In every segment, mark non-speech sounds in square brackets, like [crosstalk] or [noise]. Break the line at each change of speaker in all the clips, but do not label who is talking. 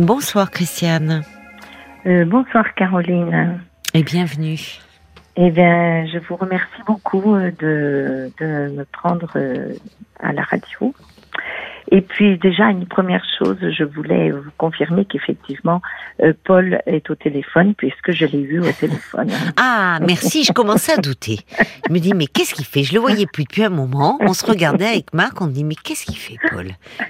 Bonsoir Christiane.
Euh, bonsoir Caroline.
Et bienvenue.
Eh bien, je vous remercie beaucoup euh, de, de me prendre euh, à la radio. Et puis déjà, une première chose, je voulais vous confirmer qu'effectivement, euh, Paul est au téléphone puisque je l'ai vu au téléphone. [laughs]
Ah, merci, je commençais à douter. Je me dis, mais qu'est-ce qu'il fait? Je le voyais plus depuis un moment. On se regardait avec Marc, on dit, mais qu'est-ce qu'il fait, Paul?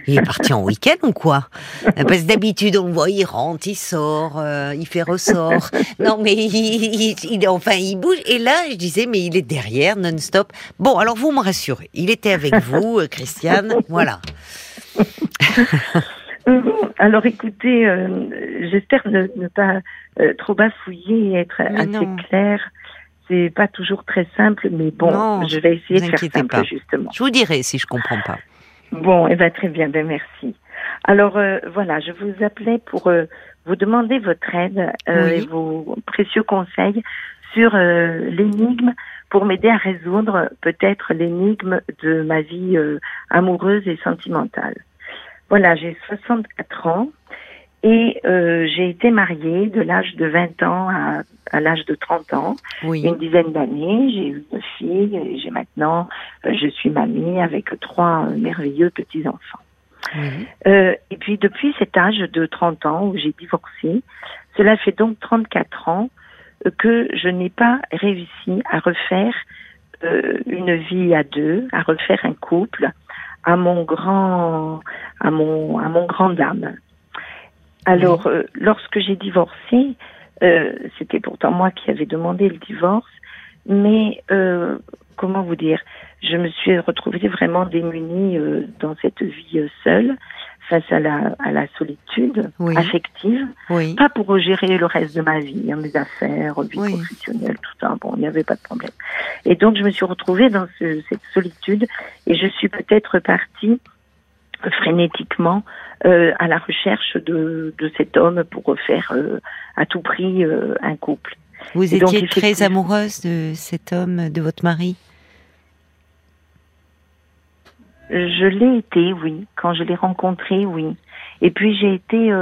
Il est parti en week-end ou quoi? Parce que d'habitude, on le voit, il rentre, il sort, euh, il fait ressort. Non, mais il, il- enfin, il bouge. Et là, je disais, mais il est derrière, non-stop. Bon, alors vous me rassurez. Il était avec vous, euh, Christiane. Voilà.
Euh, Alors écoutez, euh, j'espère ne, ne pas euh, trop bafouiller et être
Mais
assez
non.
clair. C'est pas toujours très simple, mais bon,
Non,
je vais essayer de faire simple
pas.
justement.
Je vous dirai si je comprends pas.
Bon, eh ben très bien, ben merci. Alors euh, voilà, je vous appelais pour vous demander votre aide
Oui.
et vos précieux conseils sur l'énigme pour m'aider à résoudre peut-être l'énigme de ma vie amoureuse et sentimentale. Voilà, j'ai 64 ans et euh, j'ai été mariée de l'âge de 20 ans à, à l'âge de 30 ans
Oui.
une dizaine d'années. J'ai eu deux filles et j'ai maintenant, euh, je suis mamie avec trois merveilleux petits-enfants. Euh, et puis depuis cet âge de 30 ans où j'ai divorcé, cela fait donc 34 ans euh, que je n'ai pas réussi à refaire euh, une vie à deux, à refaire un couple, à mon grand, à mon, à mon grand dame. Alors, euh, lorsque j'ai divorcé, euh, c'était pourtant moi qui avais demandé le divorce, mais euh, comment vous dire, je me suis retrouvée vraiment démunie euh, dans cette vie euh, seule, face à la, à la solitude
Oui.
affective,
Oui.
pas pour gérer le reste de ma vie, hein, mes affaires, vie
Oui.
professionnelle, tout ça, bon, il n'y avait pas de problème. Et donc, je me suis retrouvée dans ce- cette solitude et je suis peut-être partie frénétiquement euh, à la recherche de, de cet homme pour refaire euh, à tout prix euh, un couple.
Vous
Et donc,
étiez très
effectivement-
amoureuse de cet homme, de votre mari?
Je l'ai été, oui. Quand je l'ai rencontré, oui. Et puis j'ai été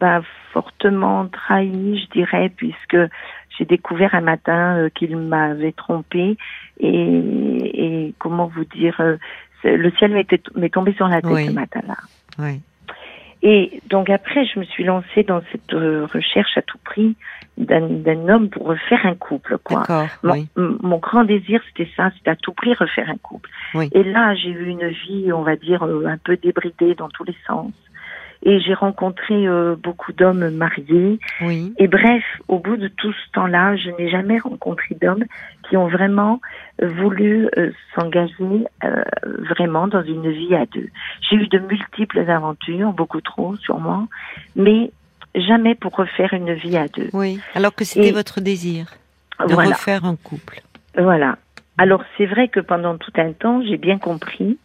bah, fortement trahie, je dirais, puisque j'ai découvert un matin euh, qu'il m'avait trompée et, et comment vous dire, euh, le ciel m'est tombé sur la tête
Oui.
ce matin-là.
Oui.
Et donc après, je me suis lancée dans cette euh, recherche à tout prix d'un homme pour refaire un couple, quoi. Mon,
Oui.
mon grand désir, c'était ça, c'était à tout prix refaire un couple.
Oui.
Et là, j'ai eu une vie, on va dire, euh, un peu débridée dans tous les sens. Et j'ai rencontré euh, beaucoup d'hommes mariés.
Oui.
Et bref, au bout de tout ce temps-là, je n'ai jamais rencontré d'hommes qui ont vraiment euh, voulu euh, s'engager euh, vraiment dans une vie à deux. J'ai eu de multiples aventures, beaucoup trop sûrement, mais jamais pour refaire une vie à deux.
Oui. Alors que c'était votre désir de
Voilà.
refaire un couple.
Voilà. Alors c'est vrai que pendant tout un temps, j'ai bien compris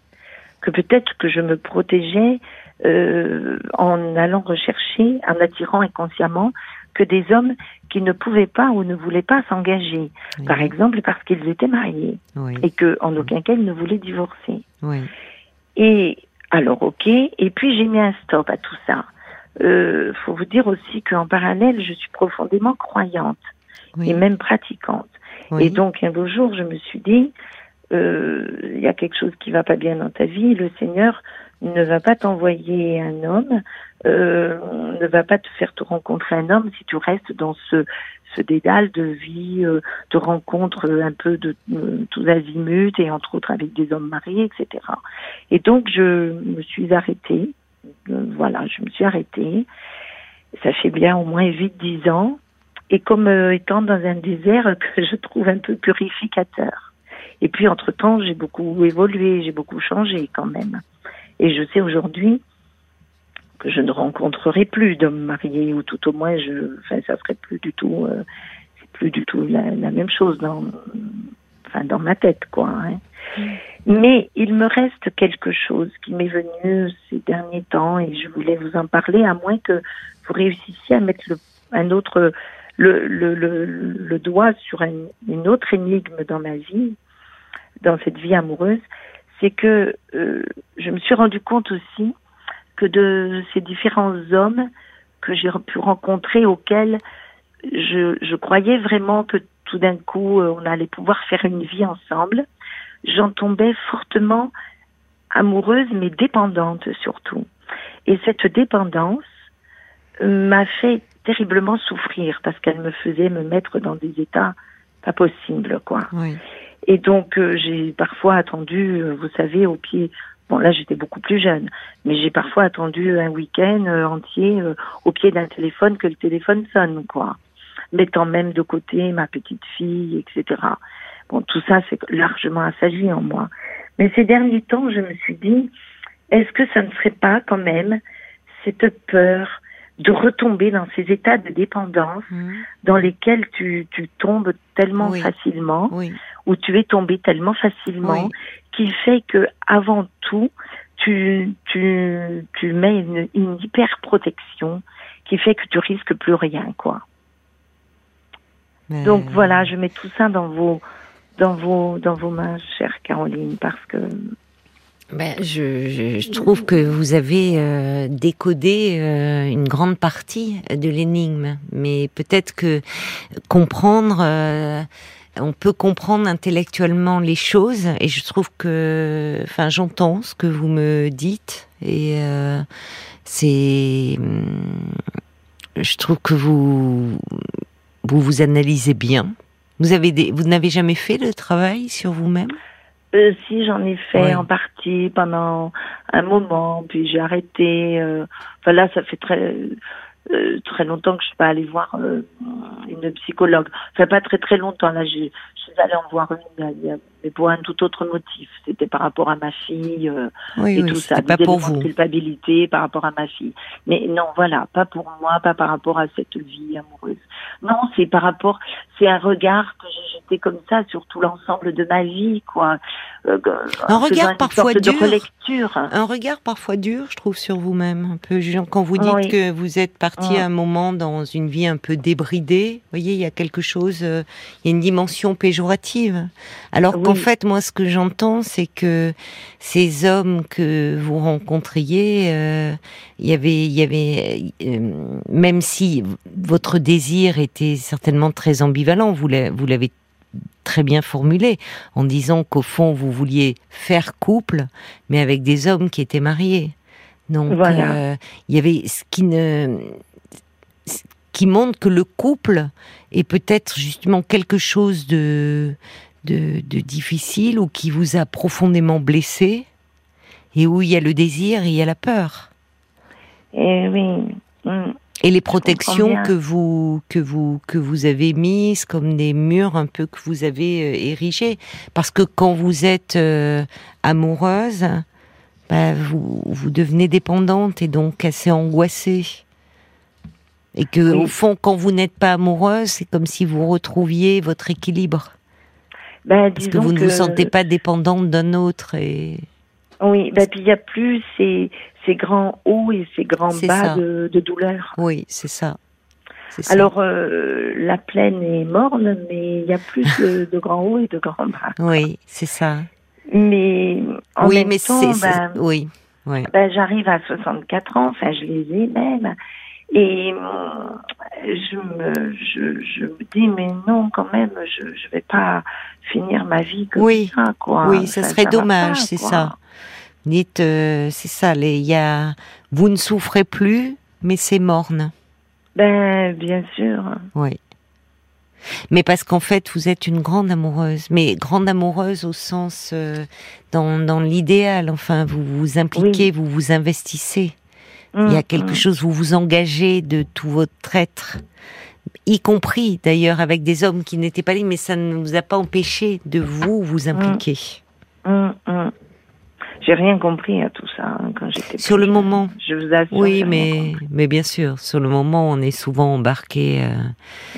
que peut-être que je me protégeais euh, en allant rechercher, en attirant inconsciemment que des hommes qui ne pouvaient pas ou ne voulaient pas s'engager,
Oui.
par exemple parce qu'ils étaient mariés
Oui.
et que en aucun cas ils ne voulaient divorcer.
Oui.
Et alors ok, et puis j'ai mis un stop à tout ça. Euh, faut vous dire aussi qu'en parallèle, je suis profondément croyante
Oui.
et même pratiquante.
Oui.
Et donc un beau jour, je me suis dit, euh, il y a quelque chose qui va pas bien dans ta vie. Le Seigneur ne va pas t'envoyer un homme, euh, ne va pas te faire te rencontrer un homme si tu restes dans ce ce dédale de vie, euh, de rencontres euh, un peu de euh, tous azimuts et entre autres avec des hommes mariés, etc. Et donc je me suis arrêtée. Euh, voilà, je me suis arrêtée. Ça fait bien au moins 8-10 ans et comme euh, étant dans un désert [laughs] que je trouve un peu purificateur. Et puis entre-temps, j'ai beaucoup évolué, j'ai beaucoup changé quand même. Et je sais aujourd'hui que je ne rencontrerai plus d'hommes mariés, ou tout au moins, je, enfin, ça serait plus du tout, euh, c'est plus du tout la, la même chose dans, enfin, dans ma tête, quoi. hein. Mais il me reste quelque chose qui m'est venu ces derniers temps, et je voulais vous en parler, à moins que vous réussissiez à mettre le, un autre le, le, le, le doigt sur un, une autre énigme dans ma vie, dans cette vie amoureuse, c'est que euh, je me suis rendu compte aussi que de ces différents hommes que j'ai pu rencontrer auxquels je, je croyais vraiment que tout d'un coup euh, on allait pouvoir faire une vie ensemble. J'en tombais fortement amoureuse mais dépendante surtout. Et cette dépendance m'a fait terriblement souffrir parce qu'elle me faisait me mettre dans des états pas possibles quoi.
Oui.
Et donc euh, j'ai parfois attendu, euh, vous savez, au pied. Bon là j'étais beaucoup plus jeune, mais j'ai parfois attendu un week-end euh, entier au pied d'un téléphone que le téléphone sonne quoi, mettant même de côté ma petite fille, etc. Bon tout ça c'est largement assagi en moi. Mais ces derniers temps je me suis dit, est-ce que ça ne serait pas quand même cette peur de retomber dans ces états de dépendance
Mmh.
dans lesquels tu, tu tombes tellement
Oui.
facilement,
Oui.
où tu es tombé tellement facilement,
Oui.
qui fait que avant tout, tu, tu, tu mets une, une hyper protection qui fait que tu risques plus rien, quoi.
Mais-
Donc voilà, je mets tout ça dans vos, dans vos, dans vos mains, chère Caroline, parce que
Ben, je, je- je trouve que vous avez euh, décodé euh, une grande partie de l'énigme, mais peut-être que comprendre, euh, on peut comprendre intellectuellement les choses, et je trouve que, enfin, j'entends ce que vous me dites, et euh, c'est, hum, je trouve que vous vous vous analysez bien. Vous avez des, vous n'avez jamais fait le travail sur vous-même?
Euh, si j'en ai fait
Ouais.
en partie pendant un moment, puis j'ai arrêté. Euh, enfin là, ça fait très euh, très longtemps que je suis pas allée voir euh, une psychologue. Ça fait pas très très longtemps. Là, j'ai- je suis allée en voir une, il y a- mais pour un tout autre motif. C'était par rapport à ma fille euh,
Oui,
et
oui,
tout ça.
pas pour vous.
culpabilité par rapport à ma fille. Mais non, voilà, pas pour moi, pas par rapport à cette vie amoureuse. Non, c'est par rapport, c'est un regard que j'ai jeté comme ça sur tout l'ensemble de ma vie, quoi. Euh,
Un
faisant
regard parfois dur. Un regard parfois dur, je trouve, sur vous-même, un peu. Quand vous dites
Oui.
que vous êtes parti
Mm.
à un moment dans une vie un peu débridée, vous voyez, il y a quelque chose, euh, il y a une dimension péjorative. Alors
Oui.
fait, moi, ce que j'entends, c'est que ces hommes que vous rencontriez, euh, il y avait, il y avait, euh, même si votre désir était certainement très ambivalent, vous l'a- vous l'avez très bien formulé en disant qu'au fond vous vouliez faire couple, mais avec des hommes qui étaient mariés. Donc
Voilà.
euh, il y avait ce qui ne ce qui montre que le couple est peut-être justement quelque chose de, de de difficile ou qui vous a profondément blessé et où il y a le désir et il y a la peur.
Et oui. mm.
Et les protections que vous que vous que vous avez mises comme des murs un peu que vous avez euh, érigés parce que quand vous êtes euh, amoureuse bah, vous vous devenez dépendante et donc assez angoissée et que
Oui.
au fond quand vous n'êtes pas amoureuse c'est comme si vous retrouviez votre équilibre
Ben,
parce que vous ne vous sentez pas dépendante d'un autre et
Oui, ben, puis il y a plus ces, ces grands hauts et ces grands bas de, de douleur.
oui c'est ça.
Alors, euh, la plaine est morne, mais il y a plus de, [laughs] de grands hauts et de grands bas.
oui c'est ça.
Mais en
oui
même
mais
temps, ben,
oui oui.
ben, j'arrive à 64 ans, enfin je les ai même, et hum, je me, je, je me dis mais non quand même, je je vais pas finir ma vie comme
Oui.
ça quoi.
Oui, ça serait dommage, c'est ça. Dites, euh, c'est ça, les, y a, vous ne souffrez plus, mais c'est morne.
Ben bien sûr.
Oui. Mais parce qu'en fait, vous êtes une grande amoureuse, mais grande amoureuse au sens euh, dans, dans l'idéal. Enfin, vous vous impliquez, vous vous investissez. Il y a
Hum,
quelque
hum.
chose, vous vous engagez de tout votre être, y compris d'ailleurs avec des hommes qui n'étaient pas là, mais ça ne vous a pas empêché de vous vous impliquer.
Hum, hum. J'ai rien compris à tout ça hein, quand j'étais
Sur le
jeune.
moment.
Je vous assure.
Oui, mais, mais bien sûr, sur le moment, on est souvent embarqué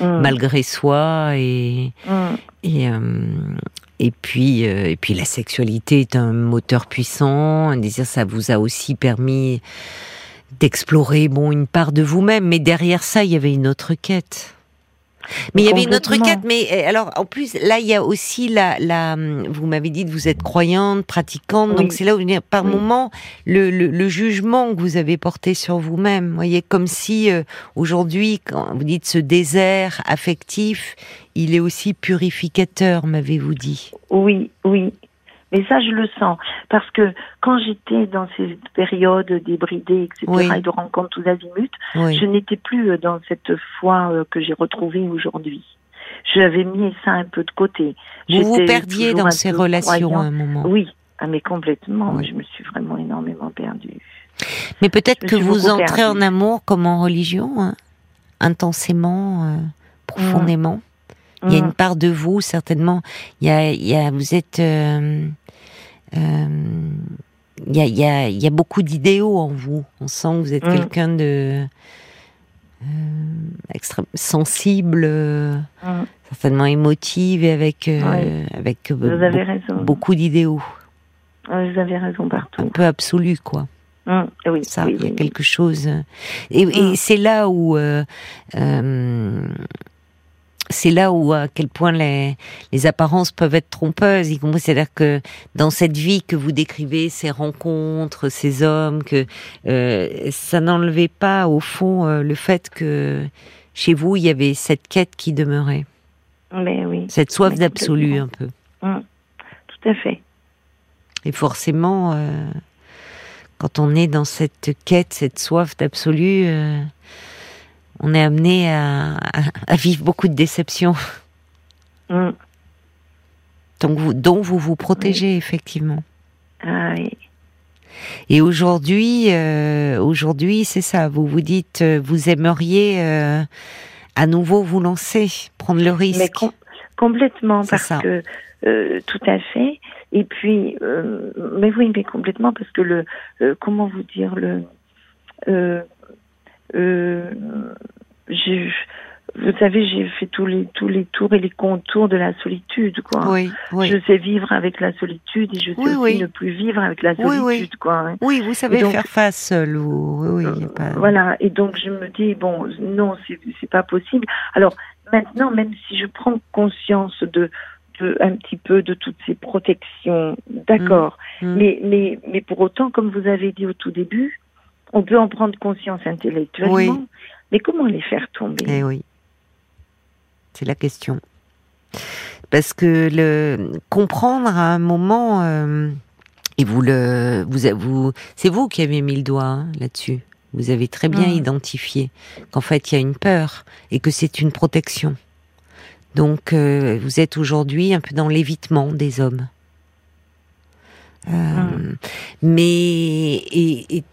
euh, malgré soi et, et, euh, et, puis, euh, et puis la sexualité est un moteur puissant. Un désir, ça vous a aussi permis d'explorer bon une part de vous-même, mais derrière ça, il y avait une autre quête. Mais il y avait une autre quête, mais euh, alors en plus là il y a aussi la, la vous m'avez dit que vous êtes croyante, pratiquante, donc c'est là où par moment le, le, jugement que vous avez porté sur vous-même, voyez comme si euh, aujourd'hui quand vous dites ce désert affectif, il est aussi purificateur, m'avez-vous dit?
Oui, oui. Mais ça, je le sens. Parce que quand j'étais dans ces périodes débridées, etc., et de rencontres tous azimuts, je n'étais plus euh, dans cette foi euh, que j'ai retrouvée aujourd'hui. J'avais mis ça un peu de côté.
Vous vous perdiez dans ces relations à un moment.
Oui, ah, mais complètement. Je me suis vraiment énormément perdue.
Mais peut-être que vous entrez en amour comme en religion, hein, intensément, euh, profondément. Il y a une mm. part de vous, certainement. Il y a, il y a vous êtes. Euh, euh, il, y a, il, y a, il y a beaucoup d'idéaux en vous. On sent que vous êtes mm. quelqu'un de. Euh, extrêmement sensible, mm. certainement émotive et avec, avec beaucoup d'idéaux.
Vous avez raison partout.
Un peu absolu, quoi. oui, ça, il y a quelque chose. Et, et c'est là où c'est là où à quel point les, les apparences peuvent être trompeuses, c'est-à-dire que dans cette vie que vous décrivez, ces rencontres, ces hommes, que euh, ça n'enlevait pas au fond euh, le fait que chez vous il y avait cette quête qui demeurait.
Mais oui.
Cette soif d'absolu un peu.
Hum, tout à fait.
Et forcément, euh, quand on est dans cette quête, cette soif d'absolu on est amené à, vivre beaucoup de déceptions. Mm. Donc vous, dont vous vous protégez effectivement.
Ah oui.
Et aujourd'hui, euh, aujourd'hui, c'est ça. Vous vous dites, euh, vous aimeriez euh, à nouveau vous lancer, prendre le risque.
Mais complètement, parce que tout à fait. Et puis, mais oui, mais complètement, parce que le, comment vous dire le euh, vous savez, j'ai fait tous les tous les tours et les contours de la solitude, quoi.
Oui, oui.
Je sais vivre avec la solitude et je sais aussi ne plus vivre avec la solitude, quoi.
Oui, vous savez faire face seul. Oui,
oui, pas... Voilà. Et donc je me dis bon, non, c'est c'est pas possible. Alors maintenant, même si je prends conscience de de, un petit peu de toutes ces protections, d'accord. Mmh, mmh. Mais, mais, mais pour autant, comme vous avez dit au tout début, on peut en prendre conscience intellectuellement, mais comment les faire tomber?
Eh oui, c'est la question. Parce que le comprendre à un moment, euh, et vous le, vous, vous c'est vous qui avez mis le doigt hein, là-dessus. Vous avez très bien identifié qu'en fait il y a une peur et que c'est une protection. Donc euh, vous êtes aujourd'hui un peu dans l'évitement des hommes. Euh. Mais et, et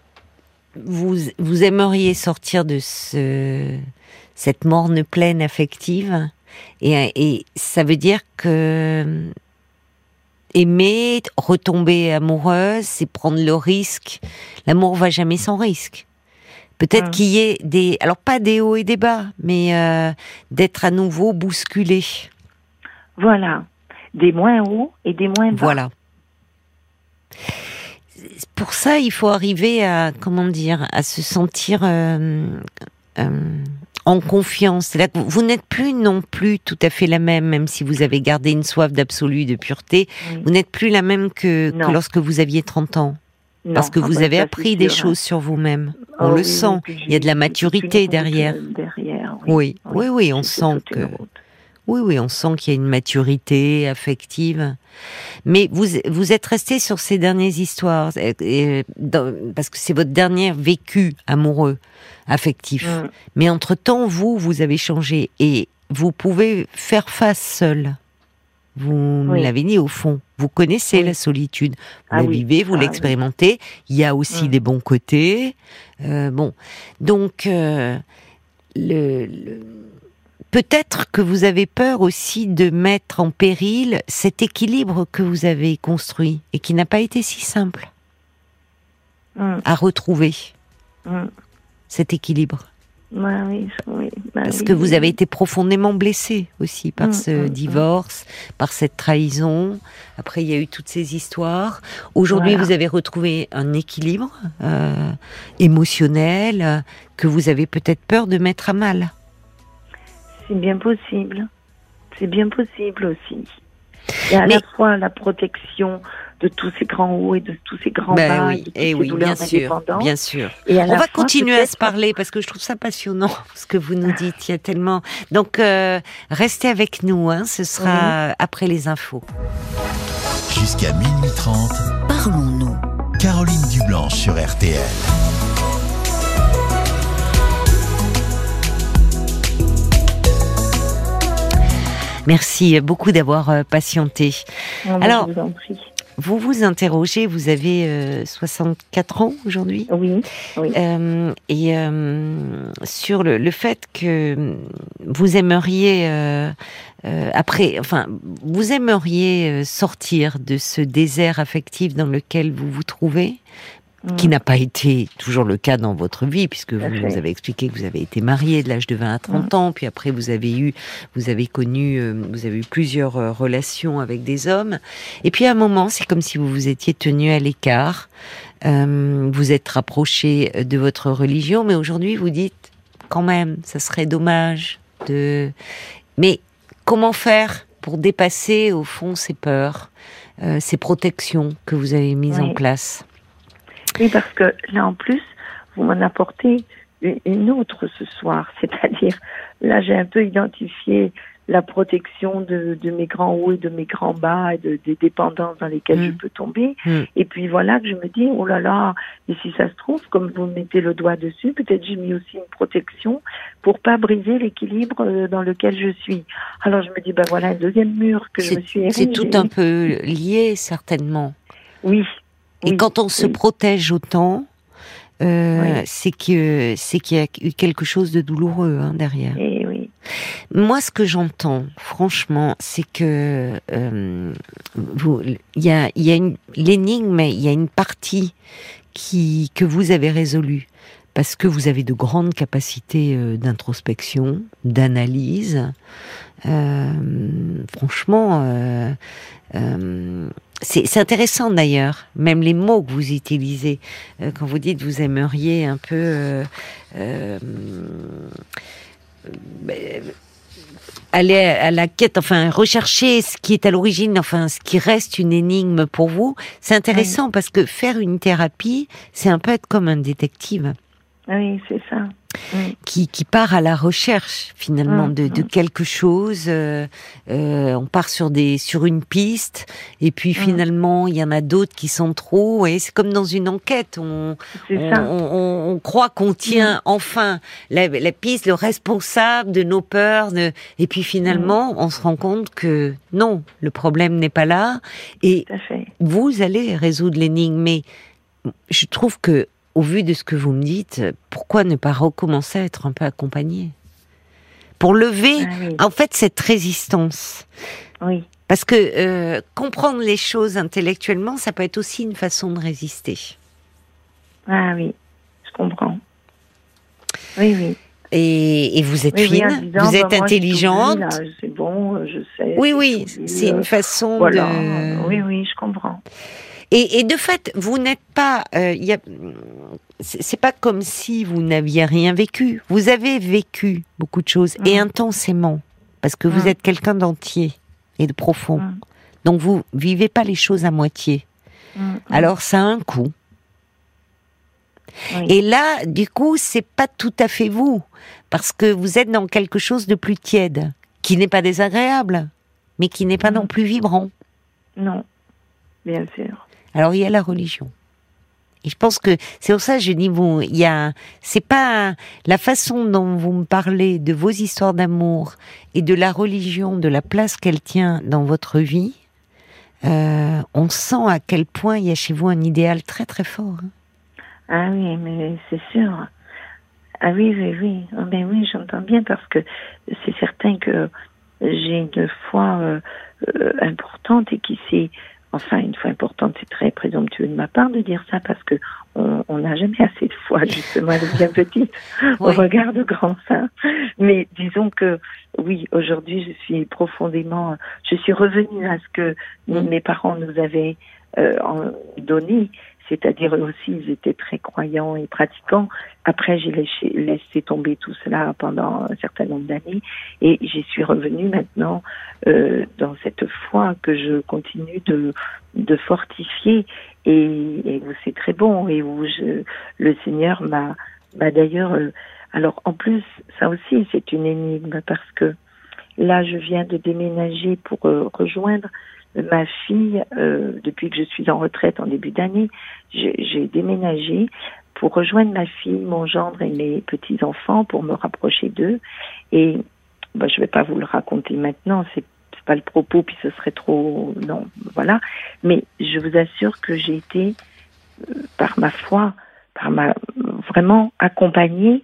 vous, vous aimeriez sortir de ce, cette morne pleine affective et, et ça veut dire que aimer, retomber amoureuse, c'est prendre le risque. L'amour va jamais sans risque. Peut-être qu'il y ait des, alors pas des hauts et des bas, mais euh, d'être à nouveau bousculé.
Voilà, des moins hauts et des moins bas.
Voilà pour ça, il faut arriver à comment dire, à se sentir euh, euh, en confiance. Là vous, n'êtes plus non plus tout à fait la même, même si vous avez gardé une soif d'absolu, de pureté. Vous n'êtes plus la même que, lorsque vous aviez 30 ans. parce que ah vous bah, avez appris des choses sur vous-même. On oh le sent. Il y a de la maturité derrière. oui. oui, oui, on sent que. Oui, oui, on sent qu'il y a une maturité affective. Mais vous, vous êtes resté sur ces dernières histoires, parce que c'est votre dernier vécu amoureux, affectif. Mm. Mais entre-temps, vous, vous avez changé et vous pouvez faire face seul. Vous l'avez dit au fond. Vous connaissez la solitude. Vous ah la vivez, vous ah l'expérimentez. Il y a aussi mm. des bons côtés. Euh, bon, donc euh, le Peut-être que vous avez peur aussi de mettre en péril cet équilibre que vous avez construit et qui n'a pas été si simple mm. à retrouver. Mm. Cet équilibre.
oui, oui,
bah Parce que vous avez été profondément blessé aussi par mm, ce divorce, par cette trahison. Après, il y a eu toutes ces histoires. Aujourd'hui, vous avez retrouvé un équilibre euh, émotionnel que vous avez peut-être peur de mettre à mal.
C'est bien possible. C'est bien possible aussi. Et à la fois la protection de tous ces grands hauts et de tous ces grands
ben
bas,
oui,
de toutes
et
ces
oui, bien sûr, bien sûr.
Et
On va
fois,
continuer à se parler parce que je trouve ça passionnant [laughs] ce que vous nous dites. Il y a tellement. Donc euh, restez avec nous. Hein, ce sera après les infos.
Jusqu'à minuit 30,
Parlons-nous.
Caroline Dublanche sur RTL.
Merci beaucoup d'avoir euh, patienté.
Non, mais
Alors-
je vous en prie.
Vous vous interrogez. Vous avez euh, 64 ans aujourd'hui.
Oui, oui.
Euh, et euh, sur le, le fait que vous aimeriez euh, euh, après, enfin, vous aimeriez euh, sortir de ce désert affectif dans lequel vous vous trouvez, qui n'a pas été toujours le cas dans votre vie, puisque vous nous avez expliqué que vous avez été marié de l'âge de 20 à 30 ans, puis après vous avez eu, vous avez connu, euh, vous avez eu plusieurs euh, relations avec des hommes, et puis à un moment, c'est comme si vous vous étiez tenu à l'écart, euh, vous êtes rapproché de votre religion, mais aujourd'hui vous dites, quand même, ça serait dommage de, mais comment faire pour dépasser au fond ces peurs, euh, ces protections que vous avez mises en place?
Oui, parce que là, en plus, vous m'en apportez une- autre ce soir. [laughs] C'est-à-dire, là, j'ai un peu identifié la protection de, de mes grands hauts et de mes grands bas et de, des dépendances dans lesquelles
Mm.
je peux tomber.
Mm.
Et puis voilà que je me dis, oh là là, et si ça se trouve, comme vous mettez le doigt dessus, peut-être j'ai mis aussi une protection pour pas briser l'équilibre euh, dans lequel je suis. Alors je me dis, ben voilà un deuxième mur que je me suis
C'est
érigé.
tout un peu lié, certainement.
Oui.
Et
oui,
quand on se protège autant, euh,
Oui.
c'est que c'est qu'il y a eu quelque chose de douloureux hein, derrière.
Et oui.
Moi, ce que j'entends, franchement, c'est que euh, y a, y l'énigme, il y a une partie qui que vous avez résolue parce que vous avez de grandes capacités euh, d'introspection, d'analyse. Euh, franchement, euh, euh, c'est intéressant d'ailleurs, même les mots que vous utilisez quand vous dites vous aimeriez un peu. aller à la quête, enfin rechercher ce qui est à l'origine, enfin ce qui reste une énigme pour vous, c'est intéressant parce que faire une thérapie, c'est un peu être comme un détective
Oui, c'est ça.
Qui, qui part à la recherche finalement
Mm,
de, de
mm.
quelque chose. euh, euh, on part sur des sur une piste et puis
Mm.
finalement il y en a d'autres qui sont trop et c'est comme dans une enquête. On, on,
ça.
on- croit qu'on tient enfin la, la piste, le responsable de nos peurs, de- et puis finalement on se rend compte que non, le problème n'est pas là et vous allez résoudre l'énigme. Mais je trouve que au vu de ce que vous me dites, pourquoi ne pas recommencer à être un peu accompagné pour lever
Ah oui.
en fait cette résistance
oui.
parce que euh, comprendre les choses intellectuellement, ça peut être aussi une façon de résister.
Ah oui, je comprends. Oui, oui.
Et, et vous êtes
Oui, oui, en
fine,
disant,
vous
bah,
êtes intelligente?
C'est bon, je sais.
oui, oui, c'est une façon
Voilà.
de.
Oui, oui, je comprends.
Et, et de fait, vous n'êtes pas. euh, il y a- c'est pas comme si vous n'aviez rien vécu. Vous avez vécu beaucoup de choses et
Mhm.
intensément, parce que vous
Mhm.
êtes quelqu'un d'entier et de profond.
Mm,
Donc vous vivez pas les choses à moitié.
mm, mm.
Alors ça a un coût.
Oui.
Et là, du coup, c'est pas tout à fait vous, parce que vous êtes dans quelque chose de plus tiède, qui n'est pas désagréable, mais qui n'est pas non plus vibrant.
Non, bien sûr.
Alors il y a la religion. Et je pense que c'est pour ça que je dis vous, il y a, c'est pas la façon dont vous me parlez de vos histoires d'amour et de la religion, de la place qu'elle tient dans votre vie. euh, on sent à quel point il y a chez vous un idéal très très fort. hein.
Ah oui, mais c'est sûr. Ah oui, oui, oui. Ah ben oui, j'entends bien parce que c'est certain que j'ai une foi euh, euh, importante et qui s'est enfin une fois importante, c'est très présomptueux de ma part de dire ça parce que on n'a jamais assez de foi justement, elle est bien petite [laughs] au
Oui.
regard de grands saints. Mais disons que oui, aujourd'hui je suis profondément, je suis revenue à ce que
Mm.
mes parents nous avaient euh, donné, c'est-à-dire eux aussi, ils étaient très croyants et pratiquants. Après, j'ai laissé, laissé, tomber tout cela pendant un certain nombre d'années et j'y suis revenue maintenant euh, dans cette foi que je continue de, de fortifier et, et où c'est très bon et où je, le Seigneur m'a, m'a d'ailleurs. Euh, alors en plus, ça aussi, c'est une énigme parce que là, je viens de déménager pour euh, rejoindre ma fille, euh, depuis que je suis en retraite en début d'année, j'ai déménagé pour rejoindre ma fille, mon gendre et mes petits-enfants pour me rapprocher d'eux. Et bah, je ne vais pas vous le raconter maintenant, c'est pas le propos, puis ce serait trop... Non, voilà. Mais je vous assure que j'ai été, euh, par ma foi, par ma vraiment accompagnée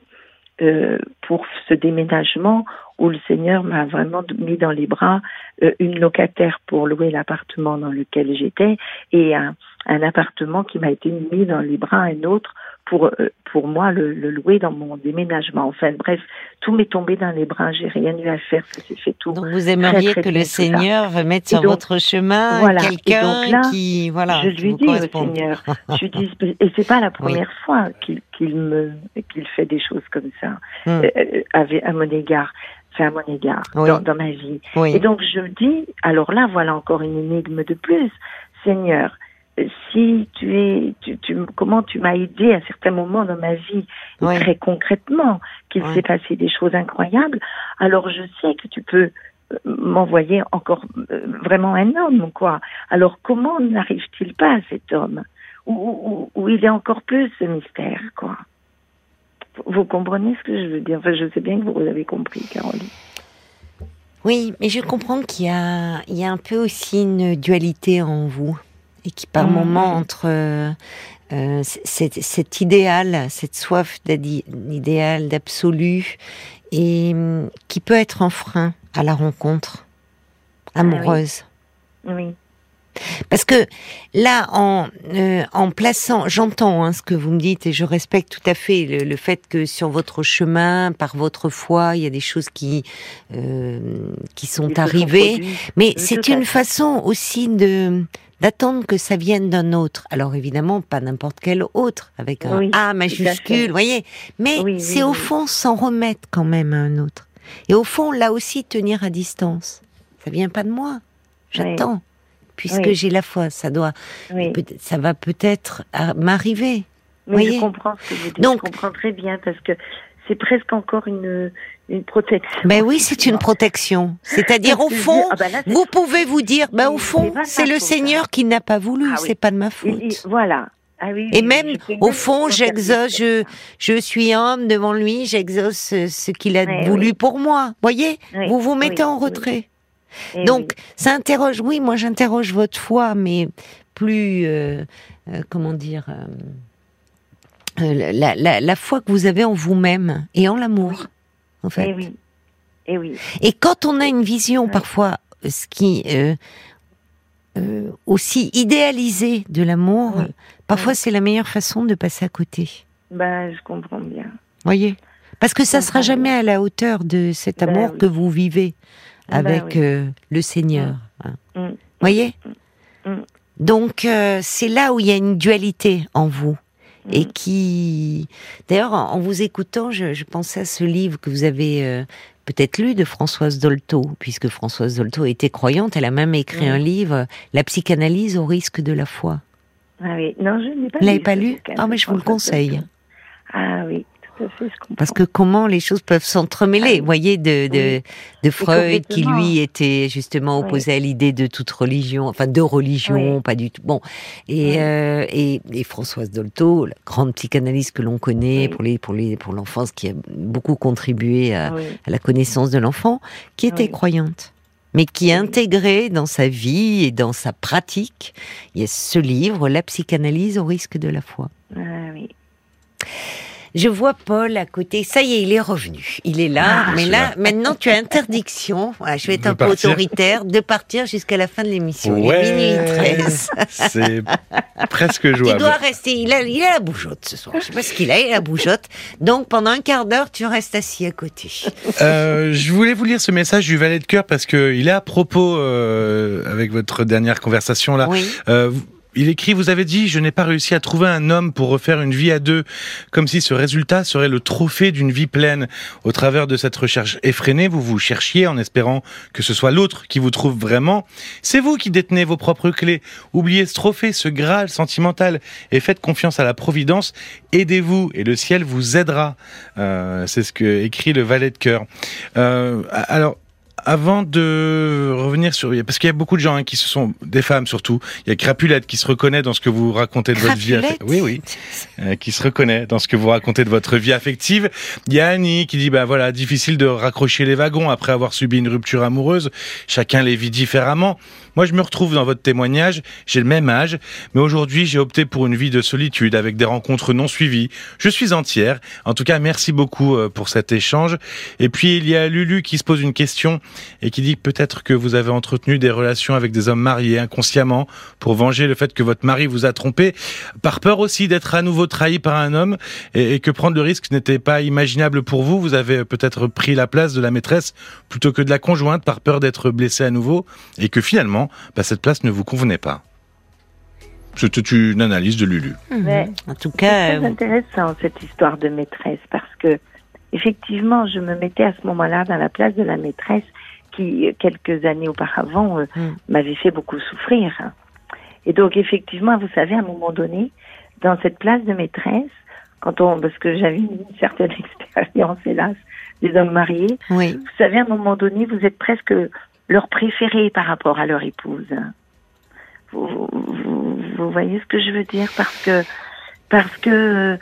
euh, pour ce déménagement où le Seigneur m'a vraiment mis dans les bras euh, une locataire pour louer l'appartement dans lequel j'étais et un, un appartement qui m'a été mis dans les bras un autre pour euh, pour moi le, le, louer dans mon déménagement. Enfin bref, tout m'est tombé dans les bras, j'ai rien eu à faire, ça s'est fait tout.
Donc vous aimeriez que le Seigneur mette sur votre chemin
voilà,
quelqu'un qui voilà.
Je lui dis au Seigneur, je lui dis [laughs] et c'est pas la première oui. fois qu'il qu'il me qu'il fait des choses comme ça hum. euh, avec à mon égard fait à mon égard oui. dans, dans, ma vie.
Oui.
Et donc je dis, alors là voilà encore une énigme de plus, Seigneur, si tu es, tu, tu, comment tu m'as aidé à certains moments dans ma vie,
oui.
très concrètement, qu'il
Oui.
s'est passé des choses incroyables, alors je sais que tu peux euh, m'envoyer encore euh, vraiment un homme, quoi. Alors comment n'arrive-t-il pas à cet homme? Où, où, où il est encore plus ce mystère, quoi? Vous comprenez ce que je veux dire? Enfin, je sais bien que vous avez compris, Caroline.
Oui, mais je comprends qu'il y a, il y a un peu aussi une dualité en vous et qui par
Mhm.
moment entre euh, euh, cet, cet idéal, cette soif d'idéal, d'absolu, et hum, qui peut être un frein à la rencontre
Ah oui.
amoureuse.
Oui.
Parce que là, en, euh, en plaçant, j'entends hein, ce que vous me dites et je respecte tout à fait le, le fait que sur votre chemin, par votre foi, il y a des choses qui euh, qui sont arrivées. Mais c'est une façon aussi de d'attendre que ça vienne d'un autre. Alors évidemment, pas n'importe quel autre, avec un
Oui,
A majuscule, vous voyez. Mais
Oui, oui,
c'est au fond s'en remettre quand même à un autre. Et au fond, là aussi, tenir à distance. Ça vient pas de moi. J'attends. Puisque j'ai la foi, ça doit, ça va peut-être à- m'arriver.
Mais
voyez
je comprends ce que vous dites.
Donc-
je comprends très bien parce que c'est presque encore une, une protection.
Ben oui, c'est une protection. C'est-à-dire au fond,
ah ben là,
vous pouvez vous dire, ben au fond, c'est le
faute,
Seigneur
hein.
qui n'a pas voulu,
Ah oui.
c'est pas de ma faute.
et voilà. Ah oui,
Et même, au fond, j'exauce, je, suis homme devant lui, j'exauce ce qu'il a voulu pour moi. Voyez, vous vous mettez en retrait.
Eh
Donc, ça interroge, oui, moi j'interroge votre foi, mais plus, euh, euh, comment dire, euh, euh, la, la, la foi que vous avez en vous-même et en l'amour, en fait.
Eh oui. Eh oui.
Et quand on a une vision parfois, euh, ce qui euh, euh, aussi idéalisée de l'amour,
Oui.
parfois
Oui.
c'est la meilleure façon de passer à côté.
Ben, je comprends bien.
Voyez? Parce que ça
Je
sera jamais à la hauteur de cet
Ben
amour
oui.
que vous vivez
Ben
avec euh, le Seigneur. hein.
Mm.
Voyez?
Mm.
Donc c'est là où il y a une dualité en vous et
Mm.
qui, d'ailleurs, en vous écoutant, je, je pensais à ce livre que vous avez euh, peut-être lu de Françoise Dolto, puisque Françoise Dolto était croyante. Elle a même écrit
Mm.
un livre, La psychanalyse au risque de la foi.
Ah oui. Non, je ne l'ai pas
Vous l'avez
lu,
pas lu Ah, mais je vous le conseille.
Ah oui, tout à fait, je comprends.
Parce que comment les choses peuvent s'entremêler,
Ah
vous voyez, de, de, Freud qui lui était justement
Oui.
opposé à l'idée de toute religion, enfin de religion,
Oui.
pas du tout. Bon, et,
Oui.
euh, et, et Françoise Dolto, la grande psychanalyste que l'on connaît pour les pour les pour l'enfance, qui a beaucoup contribué à, la connaissance de l'enfant, qui était croyante, mais qui intégrait dans sa vie et dans sa pratique, il y a ce livre, La psychanalyse au risque de la foi.
Ah oui.
Je vois Paul à côté. Ça y est, il est revenu. Il est là.
Ah,
mais là, maintenant, tu as interdiction. Voilà, je vais être
De
un peu
partir.
autoritaire de partir jusqu'à la fin de l'émission. Il est minuit 13.
c'est presque [laughs]
Tu
jouable.
dois rester. Il a, il a la bougeotte ce soir. Je sais pas ce qu'il a. Il a la bougeotte. Donc, pendant un quart d'heure, tu restes assis à côté.
Euh, je voulais vous lire ce message du valet de cœur parce que il est à propos euh, avec votre dernière conversation là.
Oui.
Euh, il écrit, vous avez dit, je n'ai pas réussi à trouver un homme pour refaire une vie à deux, comme si ce résultat serait le trophée d'une vie pleine. Au travers de cette recherche effrénée, vous vous cherchiez en espérant que ce soit l'autre qui vous trouve vraiment. C'est vous qui détenez vos propres clés. Oubliez ce trophée, ce graal sentimental, et faites confiance à la Providence. Aidez-vous, et le ciel vous aidera. Euh, c'est ce que écrit le valet de cœur. Euh, alors, avant de revenir sur, parce qu'il y a beaucoup de gens hein, qui se sont, des femmes surtout, il y a Crapulette qui se reconnaît dans ce que vous racontez de votre vie. Oui, oui, Euh, qui se reconnaît dans ce que vous racontez de votre vie affective. Il y a Annie qui dit, bah voilà, difficile de raccrocher les wagons après avoir subi une rupture amoureuse. Chacun les vit différemment. Moi, je me retrouve dans votre témoignage. J'ai le même âge, mais aujourd'hui, j'ai opté pour une vie de solitude avec des rencontres non suivies. Je suis entière. En tout cas, merci beaucoup euh, pour cet échange. Et puis, il y a Lulu qui se pose une question et qui dit peut-être que vous avez entretenu des relations avec des hommes mariés inconsciemment pour venger le fait que votre mari vous a trompé, par peur aussi d'être à nouveau trahi par un homme et, et que prendre le risque n'était pas imaginable pour vous. Vous avez peut-être pris la place de la maîtresse plutôt que de la conjointe par peur d'être blessé à nouveau et que finalement, bah, cette place ne vous convenait pas. C'était une analyse de Lulu.
Mais
En tout
c'est
cas,
très
euh,
intéressant cette histoire de maîtresse parce que effectivement, je me mettais à ce moment-là dans la place de la maîtresse qui, euh, quelques années auparavant, euh,
Mm.
m'avait fait beaucoup souffrir. Et donc, effectivement, vous savez, à un moment donné, dans cette place de maîtresse, quand on, parce que j'avais une certaine [laughs] expérience, hélas, des hommes mariés,
oui.
vous savez, à un moment donné, vous êtes presque leur préféré par rapport à leur épouse. Vous, vous, vous voyez ce que je veux dire? Parce que, parce que,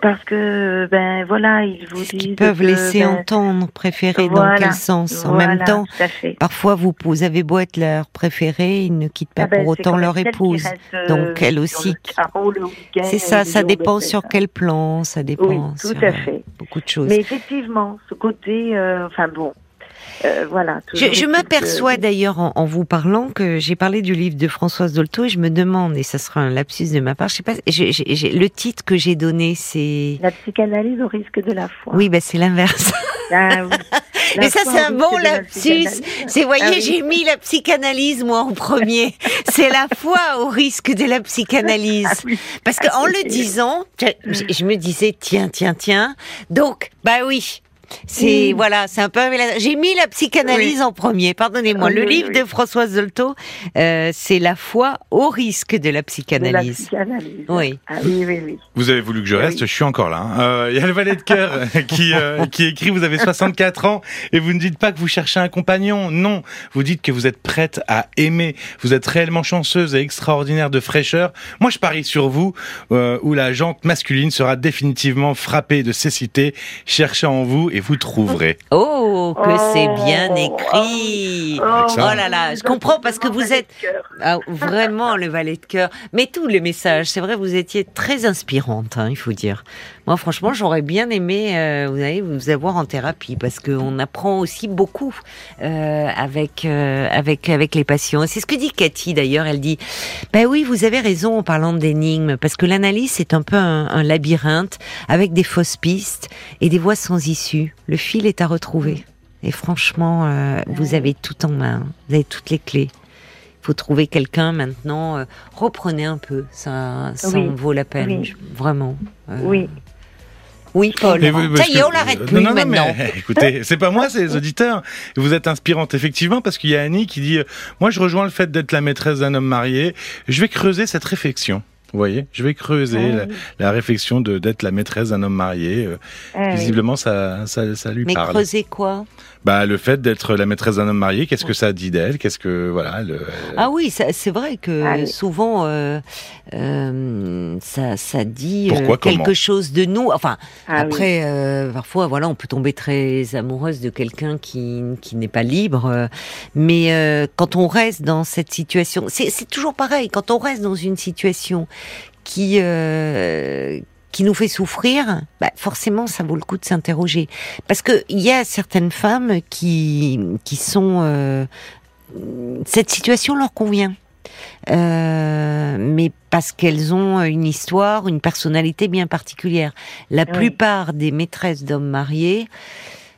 parce que, ben voilà, ils vous disent
qu'ils peuvent
que,
laisser
ben,
entendre, préférer, dans
voilà,
quel sens En
voilà,
même temps, parfois vous, vous avez beau être leur préféré, ils ne quittent pas
Ah ben,
pour autant leur épouse.
euh,
Donc, elle aussi
le week-end
C'est ça, ça dépend sur
hein.
quel plan, ça dépend
Oui, tout
sur
à
euh,
fait.
beaucoup de choses.
Mais effectivement, ce côté, euh, enfin bon, euh, voilà.
Je, m'aperçois d'ailleurs en, en vous parlant que j'ai parlé du livre de Françoise Dolto et je me demande, et ça sera un lapsus de ma part, je sais pas, le titre que j'ai donné c'est...
La psychanalyse au risque de la foi.
Oui, bah c'est l'inverse.
Ah oui. [laughs]
Mais ça, c'est un bon lapsus. C'est, vous voyez,
Ah oui.
j'ai mis la psychanalyse, moi, en premier. C'est la foi au risque de la psychanalyse.
Ah oui.
Parce que en le disant, je, je- je me disais, tiens, tiens, tiens. Donc, bah oui. C'est
Mm.
voilà, c'est un peu. J'ai mis la psychanalyse en premier. Pardonnez-moi.
Oui,
le
oui,
livre
oui.
de Françoise Dolto, euh, c'est la foi au risque de la
De la
psychanalyse.
psychanalyse.
Oui.
Ah oui, oui, oui.
Vous avez voulu que je
Ah
reste,
oui.
je suis encore là. hein. Euh, Il y a le valet de cœur [laughs] qui, euh, qui écrit, vous avez 64 ans et vous ne dites pas que vous cherchez un compagnon. Non, vous dites que vous êtes prête à aimer. Vous êtes réellement chanceuse et extraordinaire de fraîcheur. Moi, je parie sur vous, euh, où la jante masculine sera définitivement frappée de cécité. Cherchez en vous et vous trouverez.
Oh, que
Oh.
c'est bien écrit.
Oh.
Oh là là, je comprends parce que vous êtes Ah, vraiment le valet de cœur. Mais tous les messages, c'est vrai, vous étiez très inspirante, hein, il faut dire. Moi, franchement, j'aurais bien aimé, euh, vous allez vous avoir en thérapie parce qu'on apprend aussi beaucoup euh, avec euh, avec avec les patients. C'est ce que dit Cathy d'ailleurs. Elle dit, ben oui, vous avez raison en parlant d'énigmes parce que l'analyse c'est un peu un, un labyrinthe avec des fausses pistes et des voies sans issue. Le fil est à retrouver. Et franchement, vous avez tout en main. Vous avez toutes les clés faut trouver quelqu'un maintenant. euh, reprenez un peu, ça, ça
Oui,
en vaut la peine,
oui.
vraiment. Euh,
Oui.
Oui, Paul.
Mais vous-
ça y est,
que-
on l'arrête plus
non, non, non,
maintenant.
mais, [laughs] écoutez, c'est pas moi, c'est les auditeurs. Vous êtes inspirante, effectivement, parce qu'il y a Annie qui dit euh, Moi, je rejoins le fait d'être la maîtresse d'un homme marié. Je vais creuser cette réflexion. Vous voyez Je vais creuser
Ah
la,
oui.
la réflexion de d'être la maîtresse d'un homme marié. Euh,
Ah oui.
Visiblement, ça, ça, ça lui
Mais
parle.
creuser quoi?
Bah, le fait d'être la maîtresse d'un homme marié, qu'est-ce que ça dit d'elle? Qu'est-ce que. Voilà. Le,
Ah oui, c'est vrai que
Ah
souvent euh, euh, ça, ça dit euh,
Pourquoi,
quelque chose de nous. Enfin,
Ah oui.
après, euh, parfois, voilà, on peut tomber très amoureuse de quelqu'un qui, qui n'est pas libre. mais euh, quand on reste dans cette situation, c'est c'est toujours pareil. Quand on reste dans une situation qui euh, qui nous fait souffrir, bah forcément, ça vaut le coup de s'interroger. Parce que il y a certaines femmes qui qui sont euh, cette situation leur convient. Euh, mais parce qu'elles ont une histoire, une personnalité bien particulière. La
Oui.
plupart des maîtresses d'hommes mariés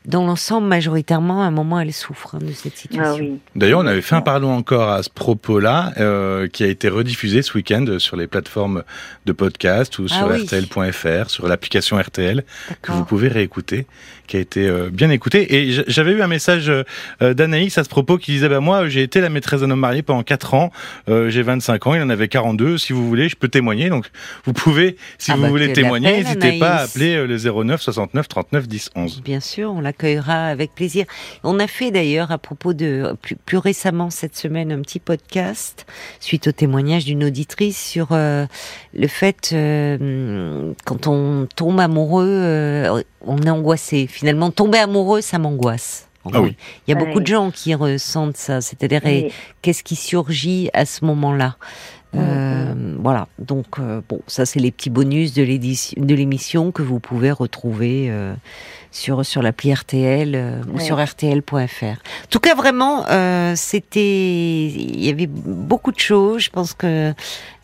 dans l'ensemble, majoritairement, à un moment, elles souffrent hein, de cette situation.
Ah oui.
D'ailleurs, on avait fait un parlons encore à ce propos-là, euh, qui a été rediffusé ce week-end sur les plateformes de podcast ou
Ah
sur
oui.
RTL.fr, sur l'application RTL, que vous pouvez réécouter, qui a été euh, bien écouté. Et j'avais eu un message euh, d'Anaïs à ce propos qui disait bah, Moi, j'ai été la maîtresse d'un homme marié pendant 4 ans, euh, j'ai 25 ans, il en avait 42. Si vous voulez, je peux témoigner. Donc, vous pouvez, si
Ah
vous
bah,
voulez témoigner, n'hésitez pas à appeler euh, le 09 69 39 10 11.
Bien sûr, on l'accueillera avec plaisir. On a fait d'ailleurs à propos de plus, plus récemment cette semaine un petit podcast suite au témoignage d'une auditrice sur euh, le fait euh, quand on tombe amoureux, euh, on est angoissé. Finalement, tomber amoureux, ça m'angoisse.
Ah oui.
Il y a
Ah
beaucoup
oui.
de gens qui ressentent ça, c'est-à-dire
Oui.
qu'est-ce qui surgit à ce moment-là?
Mm,
Euh, Voilà, donc euh, bon, ça c'est les petits bonus de l'édition- de l'émission que vous pouvez retrouver euh, sur sur l'appli RTL euh, ou sur RTL.fr. En tout cas, vraiment, euh, c'était, il y avait beaucoup de choses. Je pense que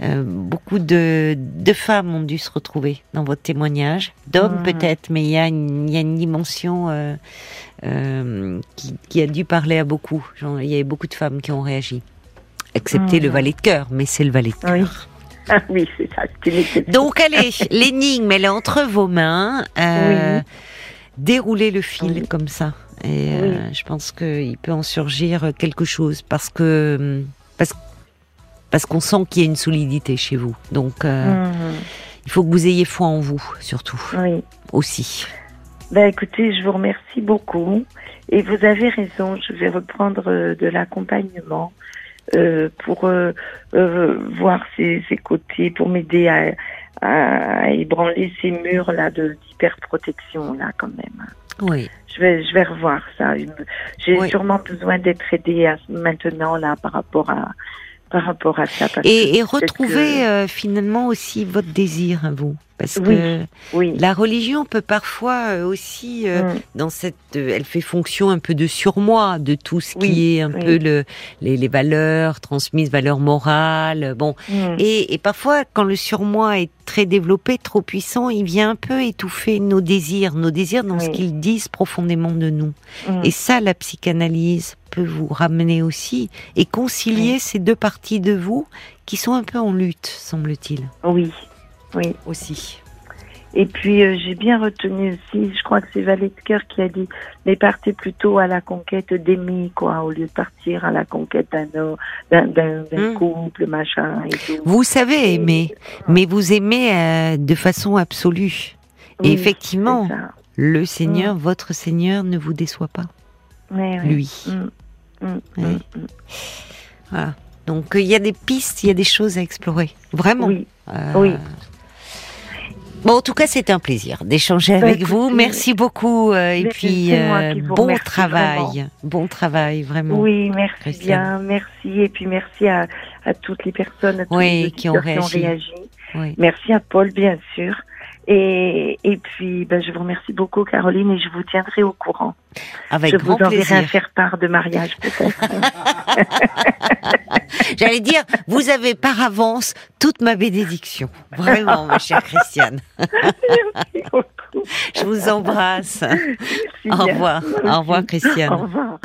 euh, beaucoup de de femmes ont dû se retrouver dans votre témoignage, d'hommes peut-être, mais il y a une, il y a une dimension. qui, qui a dû parler à beaucoup. Genre, il y avait beaucoup de femmes qui ont réagi, excepté le valet de cœur, mais c'est le valet de cœur.
Oui. [laughs] Ah oui, c'est ça.
Donc allez, l'énigme, elle est entre vos mains. Euh, Déroulez le fil
Oui.
comme ça. Et euh, je pense qu'il peut en surgir quelque chose parce que parce, parce qu'on sent qu'il y a une solidité chez vous. Donc euh,
Mhm.
il faut que vous ayez foi en vous, surtout
Oui.
aussi.
Ben écoutez, je vous remercie beaucoup. Et vous avez raison, je vais reprendre euh, de l'accompagnement euh, pour euh, euh, voir ces, ces côtés, pour m'aider à, à ébranler ces murs là de d'hyperprotection là quand même.
Oui.
Je vais je vais revoir ça. J'ai
Oui.
sûrement besoin d'être aidée à- maintenant là par rapport à par rapport à ça. parce
Et, et retrouver
que-
euh, finalement aussi votre désir à vous. Parce
Oui.
que
oui.
la religion peut parfois euh, aussi euh,
Mm.
dans cette, euh, elle fait fonction un peu de surmoi de tout ce qui est un peu le, les, les valeurs transmises, valeurs morales. Bon,
Mm.
et, et parfois quand le surmoi est très développé, trop puissant, il vient un peu étouffer nos désirs, nos désirs dans ce qu'ils disent profondément de nous.
Mm.
Et ça, la psychanalyse peut vous ramener aussi et concilier ces deux parties de vous qui sont un peu en lutte, semble-t-il,
Oui. Oui.
aussi.
Et puis euh, j'ai bien retenu aussi, je crois que c'est Valet de cœur qui a dit, mais partez plutôt à la conquête d'Amy, quoi, au lieu de partir à la conquête d'un homme, d'un, d'un, d'un
Mm.
couple, machin et tout.
Vous savez aimer, mais vous aimez euh, de façon absolue.
Oui,
et effectivement, le Seigneur, votre Seigneur, ne vous déçoit pas, lui. Oui.
mm, mm.
Voilà. Donc euh, il y a des pistes, il y a des choses à explorer, vraiment.
Oui,
Euh,
oui.
Bon, en tout cas, c'est un plaisir d'échanger
Bah,
avec vous. Merci beaucoup euh, et puis euh,
qui
bon travail, bon travail vraiment.
oui, merci
Christiane.
bien, merci. Et puis merci à, à toutes les personnes, à tous
Oui,
les
qui ont
auditeurs
réagi. Oui.
Merci à Paul, bien sûr. Et, et puis, ben, je vous remercie beaucoup, Caroline, et je vous tiendrai au courant.
Avec
je
grand
vous enverrai un
plaisir.
faire-part de mariage, peut-être. [laughs] [laughs]
J'allais dire, vous avez par avance toute ma bénédiction. Vraiment, ma chère Christiane.
Merci beaucoup.
Je vous embrasse.
Merci
Au revoir. Au revoir, Christiane.
Au revoir.